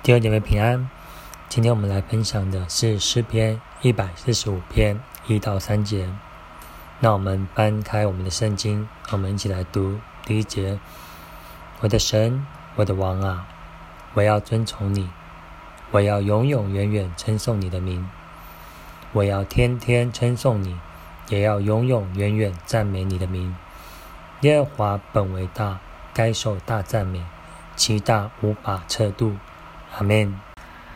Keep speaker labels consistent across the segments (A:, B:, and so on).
A: 第二姐妹平安。今天我们来分享的是诗篇一百四十五篇一到三节。那我们翻开我们的圣经，我们一起来读第一节：我的神，我的王啊，我要遵从你，我要永永远远称颂你的名，我要天天称颂你，也要永永远远赞美你的名。耶和华本为大，该受大赞美，其大无法测度。阿门。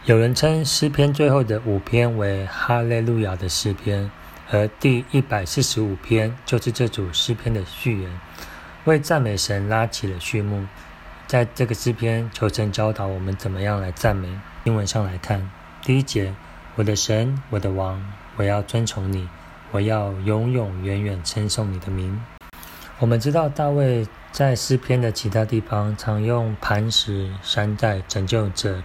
A: 有人称诗篇最后的五篇为哈利路亚的诗篇，而第一百四十五篇就是这组诗篇的序言，为赞美神拉起了序幕。在这个诗篇，求神教导我们怎么样来赞美。英文上来看，第一节：我的神，我的王，我要尊崇你，我要永永远远称颂你的名。我们知道大卫在诗篇的其他地方常用磐石、山寨、拯救者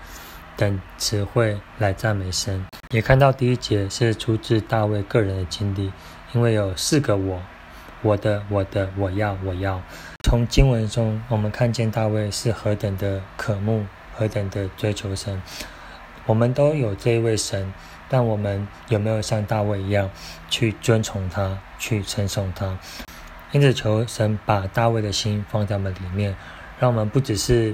A: 等词汇来赞美神。也看到第一节是出自大卫个人的经历，因为有四个我：我的、我的、我要、我要。从经文中，我们看见大卫是何等的渴慕，何等的追求神。我们都有这一位神，但我们有没有像大卫一样去尊崇他，去称颂他？因此，求神把大卫的心放在我们里面，让我们不只是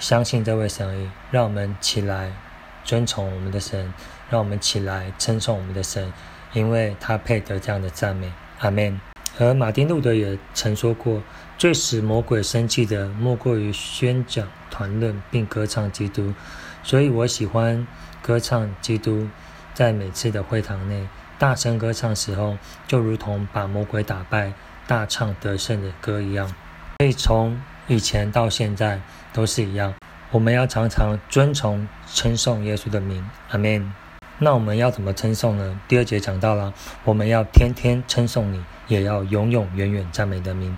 A: 相信这位神而已，让我们起来尊崇我们的神，让我们起来称颂我们的神，因为他配得这样的赞美。阿门。而马丁路德也曾说过：“最使魔鬼生气的，莫过于宣讲、谈论并歌唱基督。”所以我喜欢歌唱基督，在每次的会堂内大声歌唱时候，就如同把魔鬼打败。大唱得胜的歌一样，所以从以前到现在都是一样。我们要常常尊崇、称颂耶稣的名，阿门。那我们要怎么称颂呢？第二节讲到了，我们要天天称颂你，也要永永远远赞美的名。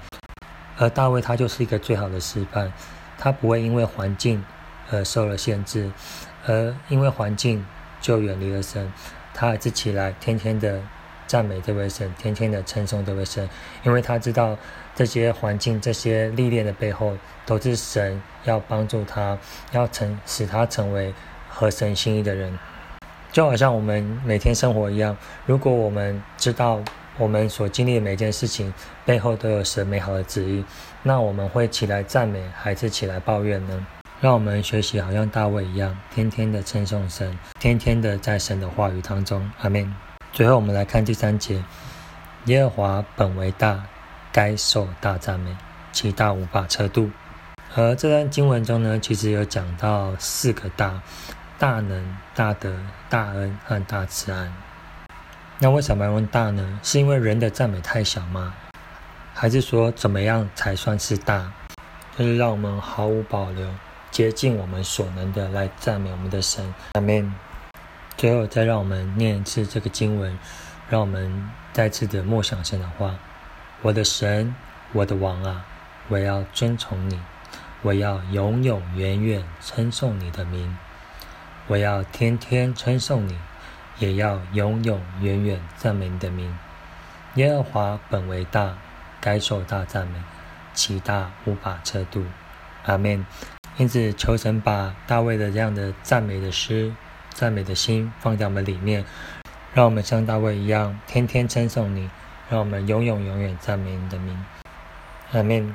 A: 而大卫他就是一个最好的示范，他不会因为环境而受了限制，而因为环境就远离了神，他还是起来天天的。赞美这位神，天天的称颂这位神，因为他知道这些环境、这些历练的背后，都是神要帮助他，要成使他成为合神心意的人。就好像我们每天生活一样，如果我们知道我们所经历的每件事情背后都有神美好的旨意，那我们会起来赞美，还是起来抱怨呢？让我们学习，好像大卫一样，天天的称颂神，天天的在神的话语当中。阿门。最后，我们来看第三节：耶和华本为大，该受大赞美，其大无法测度。而这段经文中呢，其实有讲到四个大：大能、大德、大恩和大慈爱。那为什么要问大呢？是因为人的赞美太小吗？还是说怎么样才算是大？就是让我们毫无保留、竭尽我们所能的来赞美我们的神。阿门。最后，再让我们念一次这个经文，让我们再次的默想神的话：我的神，我的王啊，我要尊崇你，我要永永远远称颂你的名，我要天天称颂你，也要永永远远赞美你的名。耶和华本为大，该受大赞美，其大无法测度。阿门。因此，求神把大卫的这样的赞美的诗。赞美的心放在我们里面，让我们像大卫一样，天天称颂你，让我们永永永远赞美你的名。阿门。